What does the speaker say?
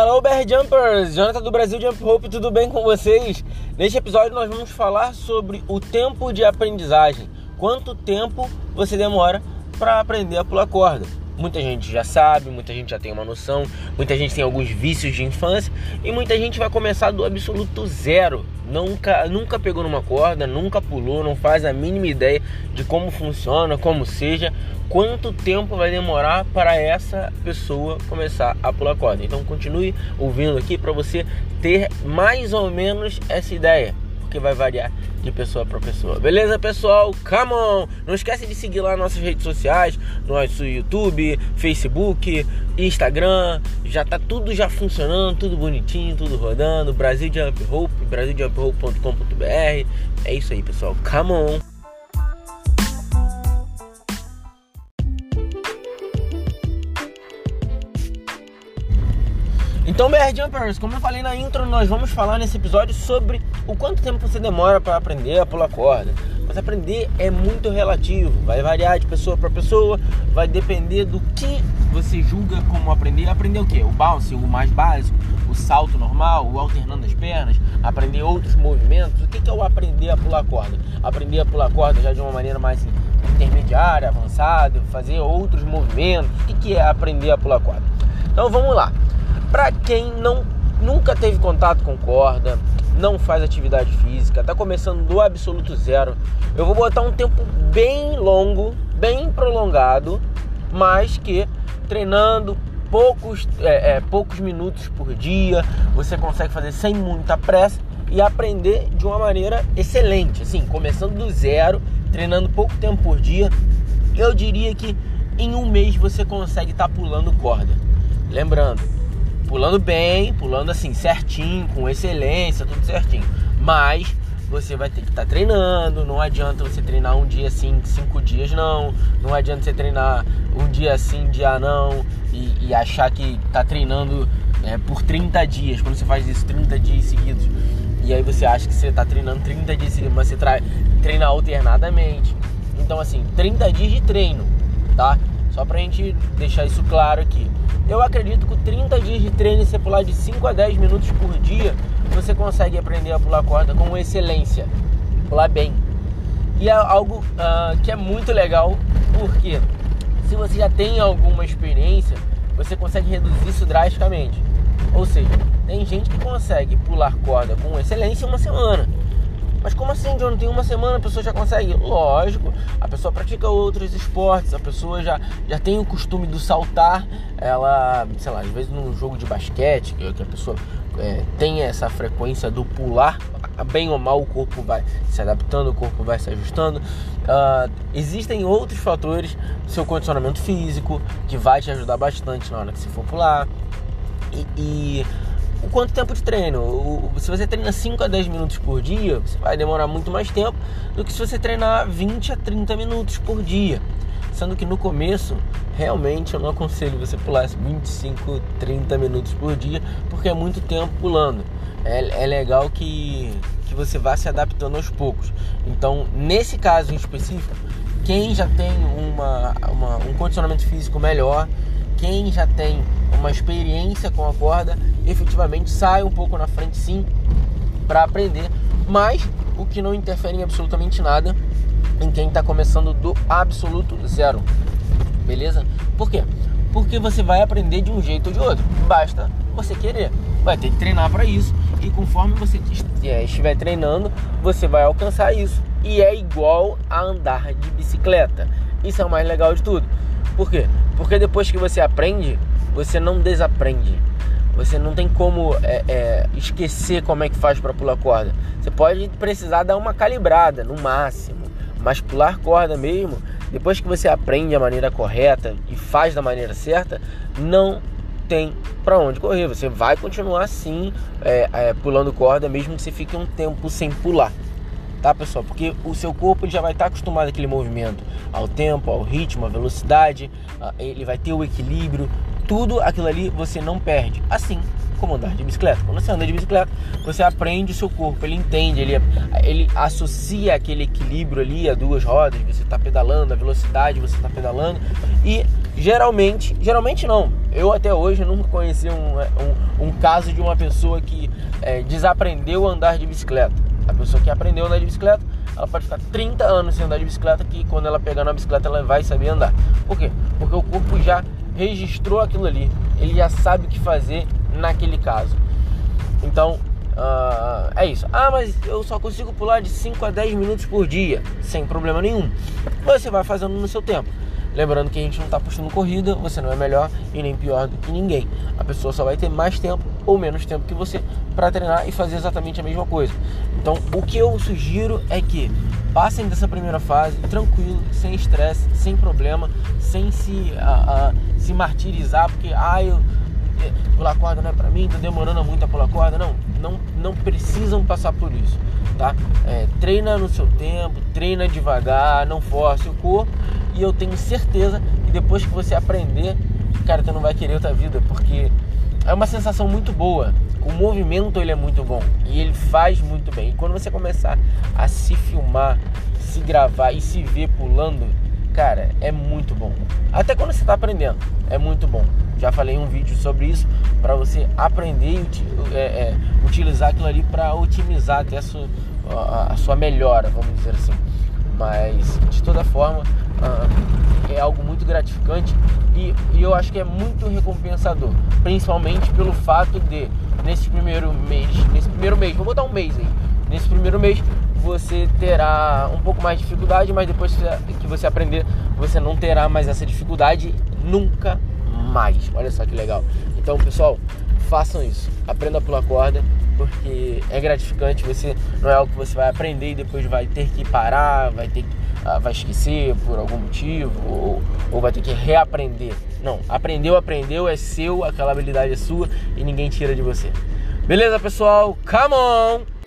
Hello Bear Jumpers, Jonathan do Brasil Jump Hope, tudo bem com vocês? Neste episódio nós vamos falar sobre o tempo de aprendizagem. Quanto tempo você demora para aprender a pular corda? Muita gente já sabe, muita gente já tem uma noção, muita gente tem alguns vícios de infância e muita gente vai começar do absoluto zero. Nunca, nunca pegou numa corda, nunca pulou, não faz a mínima ideia de como funciona, como seja, quanto tempo vai demorar para essa pessoa começar a pular corda. Então continue ouvindo aqui para você ter mais ou menos essa ideia porque vai variar de pessoa para pessoa. Beleza, pessoal? Come on! Não esquece de seguir lá nossas redes sociais, nosso YouTube, Facebook, Instagram. Já tá tudo já funcionando, tudo bonitinho, tudo rodando. Brasil Jump Hope, brasiljumphope.com.br. É isso aí, pessoal. Come on! Então, BR Jumpers, como eu falei na intro, nós vamos falar nesse episódio sobre o quanto tempo você demora para aprender a pular corda. Mas aprender é muito relativo, vai variar de pessoa para pessoa, vai depender do que você julga como aprender. Aprender o que? O bounce, o mais básico, o salto normal, o alternando as pernas, aprender outros movimentos. O que é o aprender a pular corda? Aprender a pular corda já de uma maneira mais intermediária, avançada, fazer outros movimentos. O que é aprender a pular corda? Então vamos lá. Para quem não nunca teve contato com corda, não faz atividade física, está começando do absoluto zero, eu vou botar um tempo bem longo, bem prolongado, mas que treinando poucos, é, é, poucos minutos por dia, você consegue fazer sem muita pressa e aprender de uma maneira excelente. Assim, começando do zero, treinando pouco tempo por dia, eu diria que em um mês você consegue estar tá pulando corda. Lembrando, pulando bem, pulando assim certinho, com excelência, tudo certinho. Mas você vai ter que estar tá treinando. Não adianta você treinar um dia assim, cinco dias não. Não adianta você treinar um dia assim, dia não. E, e achar que está treinando é, por 30 dias. Quando você faz isso 30 dias seguidos. E aí você acha que você está treinando 30 dias seguidos, mas você treina alternadamente. Então assim, 30 dias de treino, tá? Só pra gente deixar isso claro aqui. Eu acredito que 30 dias de treino, você pular de 5 a 10 minutos por dia, você consegue aprender a pular corda com excelência, pular bem. E é algo uh, que é muito legal, porque se você já tem alguma experiência, você consegue reduzir isso drasticamente. Ou seja, tem gente que consegue pular corda com excelência uma semana. Mas como assim, John? Tem uma semana a pessoa já consegue? Lógico, a pessoa pratica outros esportes, a pessoa já, já tem o costume do saltar, ela, sei lá, às vezes num jogo de basquete, que a pessoa é, tem essa frequência do pular, bem ou mal o corpo vai se adaptando, o corpo vai se ajustando. Uh, existem outros fatores seu condicionamento físico que vai te ajudar bastante na hora que você for pular. e, e quanto tempo de treino. O, se você treina 5 a 10 minutos por dia, você vai demorar muito mais tempo do que se você treinar 20 a 30 minutos por dia. Sendo que no começo, realmente eu não aconselho você pular 25, 30 minutos por dia, porque é muito tempo pulando. É, é legal que, que você vá se adaptando aos poucos. Então, nesse caso em específico, quem já tem uma, uma um condicionamento físico melhor, quem já tem uma experiência com a corda, efetivamente sai um pouco na frente sim para aprender, mas o que não interfere em absolutamente nada em quem está começando do absoluto zero. Beleza? Por quê? Porque você vai aprender de um jeito ou de outro. Basta você querer. Vai ter que treinar para isso e conforme você é, estiver treinando, você vai alcançar isso. E é igual a andar de bicicleta. Isso é o mais legal de tudo. Por quê? Porque depois que você aprende, você não desaprende. Você não tem como é, é, esquecer como é que faz para pular corda. Você pode precisar dar uma calibrada no máximo, mas pular corda mesmo, depois que você aprende a maneira correta e faz da maneira certa, não tem para onde correr. Você vai continuar assim é, é, pulando corda, mesmo que você fique um tempo sem pular tá pessoal? Porque o seu corpo já vai estar acostumado àquele movimento, ao tempo, ao ritmo, à velocidade, ele vai ter o equilíbrio, tudo aquilo ali você não perde. Assim como andar de bicicleta. Quando você anda de bicicleta, você aprende o seu corpo, ele entende, ele, ele associa aquele equilíbrio ali a duas rodas, você está pedalando, a velocidade você está pedalando e geralmente, geralmente não, eu até hoje nunca conheci um, um, um caso de uma pessoa que é, desaprendeu a andar de bicicleta. A pessoa que aprendeu a andar de bicicleta, ela pode ficar 30 anos sem andar de bicicleta, que quando ela pegar na bicicleta ela vai saber andar. Por quê? Porque o corpo já registrou aquilo ali, ele já sabe o que fazer naquele caso. Então, uh, é isso. Ah, mas eu só consigo pular de 5 a 10 minutos por dia, sem problema nenhum. Você vai fazendo no seu tempo. Lembrando que a gente não está postando corrida, você não é melhor e nem pior do que ninguém. A pessoa só vai ter mais tempo ou menos tempo que você para treinar e fazer exatamente a mesma coisa. Então, o que eu sugiro é que passem dessa primeira fase tranquilo, sem estresse, sem problema, sem se, a, a, se martirizar, porque ah, eu, é, pular corda não é para mim, tá demorando muito a pular corda. Não, não, não precisam passar por isso, tá? É, treina no seu tempo, treina devagar, não force o corpo e eu tenho certeza que depois que você aprender, cara, tu não vai querer outra vida, porque é uma sensação muito boa. O movimento ele é muito bom e ele faz muito bem. E quando você começar a se filmar, se gravar e se ver pulando, cara, é muito bom. Até quando você está aprendendo, é muito bom. Já falei um vídeo sobre isso para você aprender e é, é, utilizar aquilo ali para otimizar até a sua, a, sua melhora, vamos dizer assim. Mas de toda forma, uh, é algo muito gratificante e, e, eu acho que é muito recompensador, principalmente pelo fato de nesse primeiro mês, nesse primeiro mês, vou botar um mês aí, nesse primeiro mês você terá um pouco mais de dificuldade, mas depois que você aprender, você não terá mais essa dificuldade nunca mais. Olha só que legal. Então, pessoal, façam isso. Aprenda a pular corda, porque é gratificante. Você não é algo que você vai aprender e depois vai ter que parar, vai ter que ah, vai esquecer por algum motivo ou, ou vai ter que reaprender. Não, aprendeu, aprendeu, é seu, aquela habilidade é sua e ninguém tira de você. Beleza, pessoal? Come on!